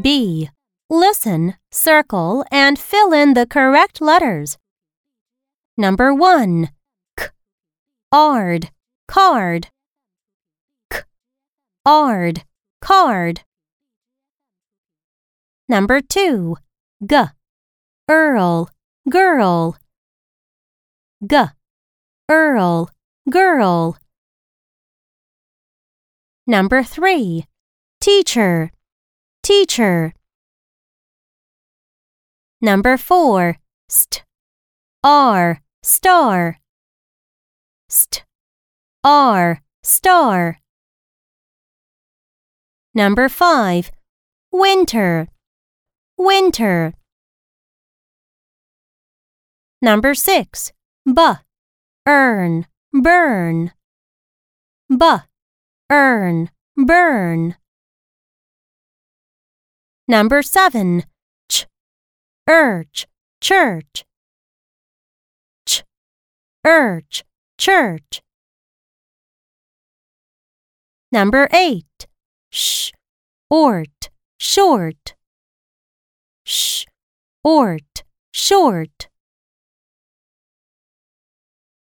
B. Listen, circle, and fill in the correct letters. Number 1. K. Ard, card. K. Ard, card. Number 2. G. Earl, girl. G. Earl, girl. Number 3. Teacher, teacher. Number 4. St. R, star. St. R, star. Number 5. Winter, winter. Number 6. B. Earn, burn. B. Earn, burn. Number 7. Ch. Urge, church. Ch. Urge, church. Number 8. Sh. Ort, short. Sh. Ort, short.